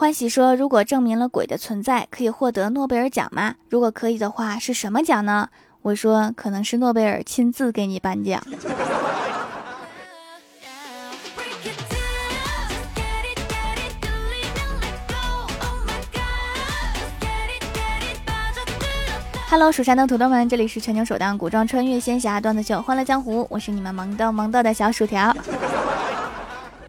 欢喜说：“如果证明了鬼的存在，可以获得诺贝尔奖吗？如果可以的话，是什么奖呢？”我说：“可能是诺贝尔亲自给你颁奖。” Hello，蜀山的土豆们，这里是全球首档古装穿越仙侠段子秀《欢乐江湖》，我是你们萌豆萌豆的小薯条。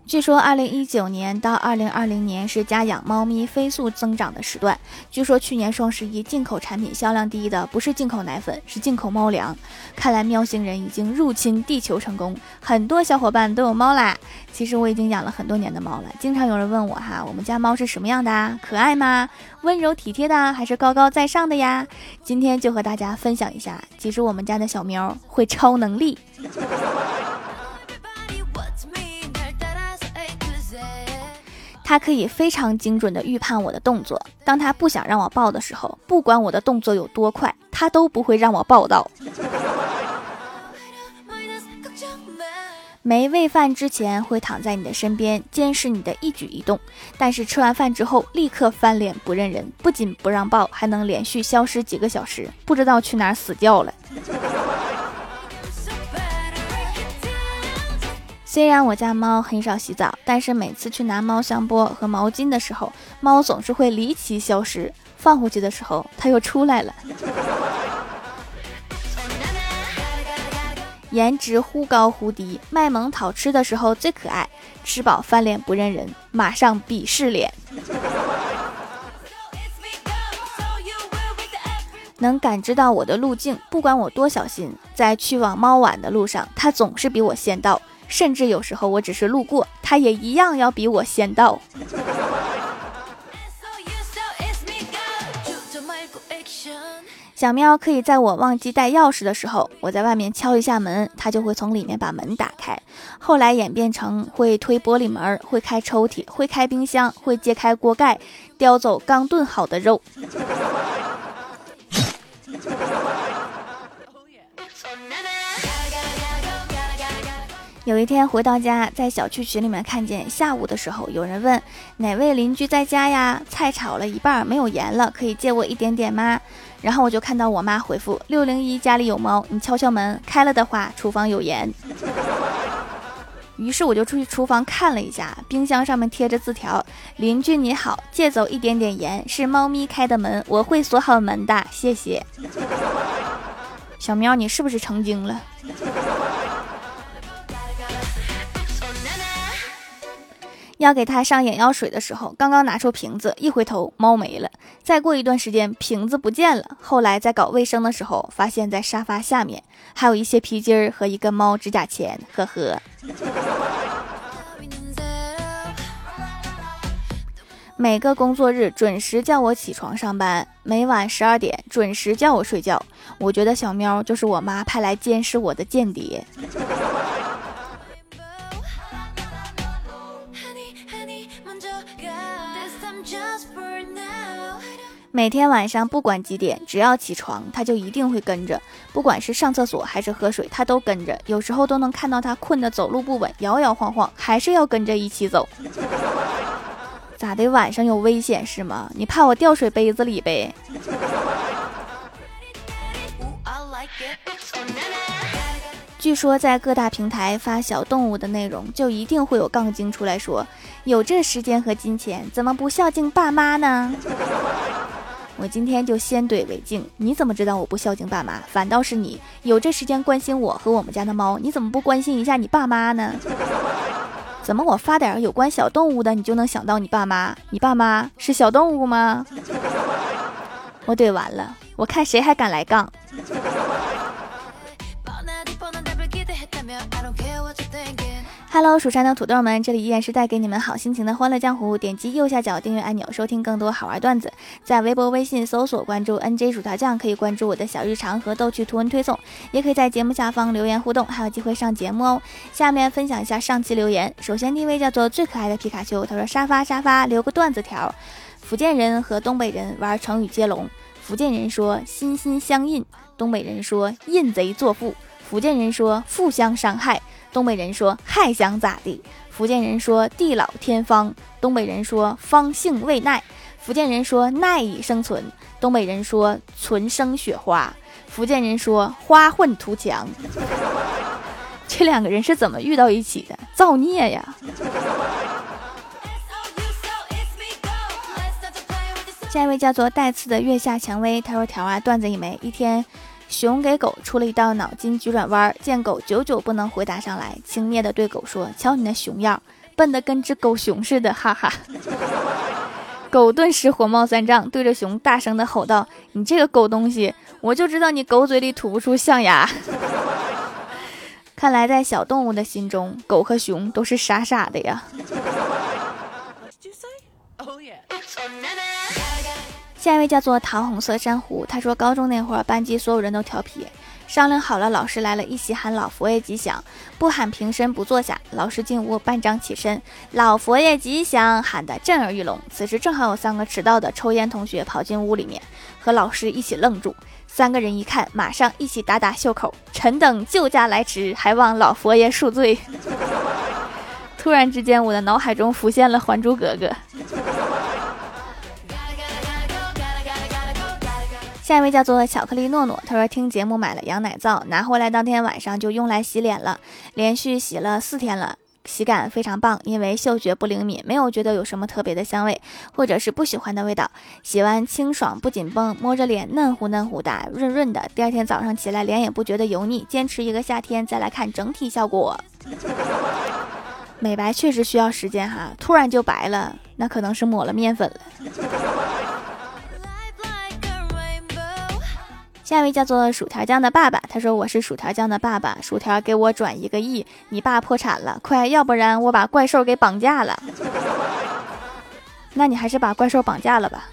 据说，二零一九年到二零二零年是家养猫咪飞速增长的时段。据说去年双十一进口产品销量第一的不是进口奶粉，是进口猫粮。看来喵星人已经入侵地球成功，很多小伙伴都有猫啦。其实我已经养了很多年的猫了，经常有人问我哈，我们家猫是什么样的啊？可爱吗？温柔体贴的，还是高高在上的呀？今天就和大家分享一下，其实我们家的小喵会超能力。它可以非常精准地预判我的动作。当它不想让我抱的时候，不管我的动作有多快，它都不会让我抱到。没喂饭之前会躺在你的身边监视你的一举一动，但是吃完饭之后立刻翻脸不认人，不仅不让抱，还能连续消失几个小时，不知道去哪死掉了。虽然我家猫很少洗澡，但是每次去拿猫香波和毛巾的时候，猫总是会离奇消失。放回去的时候，它又出来了。颜值忽高忽低，卖萌讨吃的时候最可爱，吃饱翻脸不认人，马上鄙视脸。能感知到我的路径，不管我多小心，在去往猫碗的路上，它总是比我先到。甚至有时候我只是路过，它也一样要比我先到。小喵可以在我忘记带钥匙的时候，我在外面敲一下门，它就会从里面把门打开。后来演变成会推玻璃门，会开抽屉，会开冰箱，会揭开锅盖，叼走刚炖好的肉。有一天回到家，在小区群里面看见下午的时候有人问哪位邻居在家呀？菜炒了一半没有盐了，可以借我一点点吗？然后我就看到我妈回复六零一家里有猫，你敲敲门，开了的话厨房有盐。于是我就出去厨房看了一下，冰箱上面贴着字条：邻居你好，借走一点点盐，是猫咪开的门，我会锁好门的，谢谢。小喵，你是不是成精了？要给它上眼药水的时候，刚刚拿出瓶子，一回头猫没了。再过一段时间，瓶子不见了。后来在搞卫生的时候，发现在沙发下面还有一些皮筋儿和一个猫指甲钳。呵呵。每个工作日准时叫我起床上班，每晚十二点准时叫我睡觉。我觉得小喵就是我妈派来监视我的间谍。每天晚上不管几点，只要起床，他就一定会跟着。不管是上厕所还是喝水，他都跟着。有时候都能看到他困得走路不稳，摇摇晃晃，还是要跟着一起走。咋的？晚上有危险是吗？你怕我掉水杯子里呗？据说在各大平台发小动物的内容，就一定会有杠精出来说：“有这时间和金钱，怎么不孝敬爸妈呢？”我今天就先怼为敬，你怎么知道我不孝敬爸妈？反倒是你有这时间关心我和我们家的猫，你怎么不关心一下你爸妈呢？怎么我发点有关小动物的，你就能想到你爸妈？你爸妈是小动物吗？我怼完了，我看谁还敢来杠。Hello，蜀山的土豆们，这里依然是带给你们好心情的欢乐江湖。点击右下角订阅按钮，收听更多好玩段子。在微博、微信搜索关注 NJ 薯条酱，可以关注我的小日常和逗趣图文推送，也可以在节目下方留言互动，还有机会上节目哦。下面分享一下上期留言。首先第一位叫做最可爱的皮卡丘，他说沙发沙发留个段子条：福建人和东北人玩成语接龙，福建人说心心相印，东北人说印贼作父；福建人说互相伤害。东北人说：“还想咋地？”福建人说地老天荒，东北人说方兴未艾，福建人说耐以生存，东北人说存生雪花，福建人说花混图强。这两个人是怎么遇到一起的？造孽呀！下一位叫做带刺的月下蔷薇，他说：“条啊，段子一枚。一天，熊给狗出了一道脑筋急转弯，见狗久久不能回答上来，轻蔑的对狗说：‘瞧你那熊样，笨得跟只狗熊似的！’哈哈。狗顿时火冒三丈，对着熊大声的吼道：‘你这个狗东西，我就知道你狗嘴里吐不出象牙。’看来在小动物的心中，狗和熊都是傻傻的呀。”下一位叫做桃红色珊瑚，他说高中那会儿班级所有人都调皮，商量好了，老师来了，一起喊老佛爷吉祥，不喊平身不坐下。老师进屋，班长起身，老佛爷吉祥喊得震耳欲聋。此时正好有三个迟到的抽烟同学跑进屋里面，和老师一起愣住。三个人一看，马上一起打打袖口，臣等救驾来迟，还望老佛爷恕罪。突然之间，我的脑海中浮现了《还珠格格》。下一位叫做巧克力诺诺，他说听节目买了羊奶皂，拿回来当天晚上就用来洗脸了，连续洗了四天了，洗感非常棒。因为嗅觉不灵敏，没有觉得有什么特别的香味，或者是不喜欢的味道。洗完清爽不紧绷，摸着脸嫩乎嫩乎的，润润的。第二天早上起来脸也不觉得油腻，坚持一个夏天再来看整体效果。美白确实需要时间哈，突然就白了，那可能是抹了面粉了。下一位叫做薯条酱的爸爸，他说：“我是薯条酱的爸爸，薯条给我转一个亿，你爸破产了，快，要不然我把怪兽给绑架了。那你还是把怪兽绑架了吧。”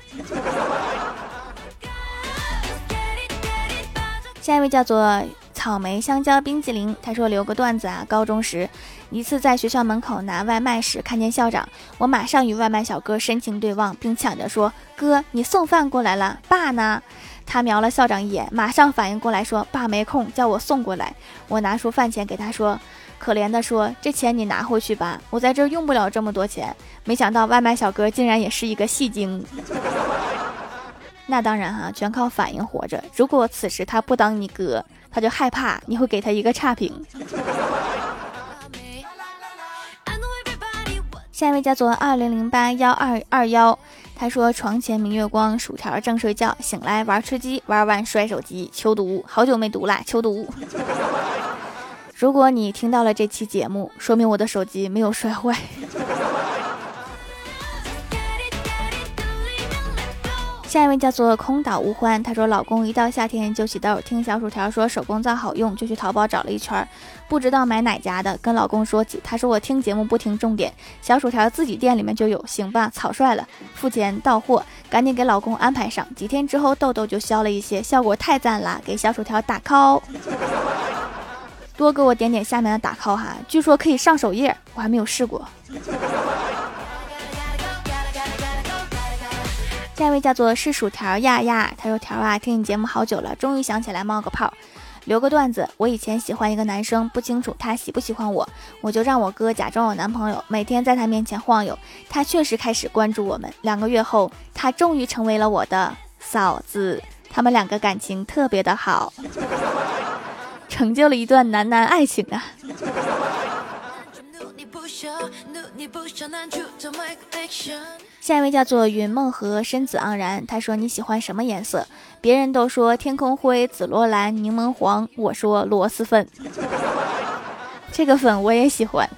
下一位叫做草莓香蕉冰激凌，他说：“留个段子啊，高中时一次在学校门口拿外卖时看见校长，我马上与外卖小哥深情对望，并抢着说：‘哥，你送饭过来了，爸呢？’”他瞄了校长一眼，马上反应过来，说：“爸没空，叫我送过来。”我拿出饭钱给他说：“可怜的说，这钱你拿回去吧，我在这用不了这么多钱。”没想到外卖小哥竟然也是一个戏精。那当然哈，全靠反应活着。如果此时他不当你哥，他就害怕你会给他一个差评。下一位叫做二零零八幺二二幺。他说：“床前明月光，薯条正睡觉，醒来玩吃鸡，玩完摔手机，求读，好久没读啦，求读。如果你听到了这期节目，说明我的手机没有摔坏。”下一位叫做空岛无欢，她说：“老公一到夏天就起痘，听小薯条说手工皂好用，就去淘宝找了一圈，不知道买哪家的，跟老公说起，他说我听节目不听重点，小薯条自己店里面就有，行吧，草率了，付钱到货，赶紧给老公安排上，几天之后痘痘就消了一些，效果太赞了，给小薯条打 call，多给我点点下面的打 call 哈，据说可以上首页，我还没有试过。”下一位叫做是薯条呀呀，他说条啊，听你节目好久了，终于想起来冒个泡，留个段子。我以前喜欢一个男生，不清楚他喜不喜欢我，我就让我哥假装我男朋友，每天在他面前晃悠。他确实开始关注我们。两个月后，他终于成为了我的嫂子，他们两个感情特别的好，成就了一段男男爱情啊。下一位叫做云梦和身子盎然，他说你喜欢什么颜色？别人都说天空灰、紫罗兰、柠檬黄，我说螺蛳粉。这个粉我也喜欢。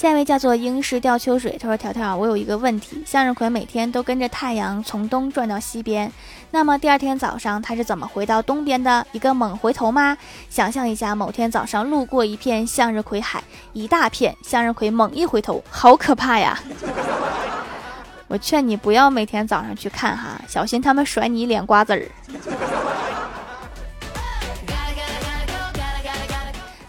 下一位叫做英式吊秋水，他说：“条条，我有一个问题，向日葵每天都跟着太阳从东转到西边，那么第二天早上它是怎么回到东边的？一个猛回头吗？想象一下，某天早上路过一片向日葵海，一大片向日葵猛一回头，好可怕呀！我劝你不要每天早上去看哈，小心他们甩你脸瓜子儿。”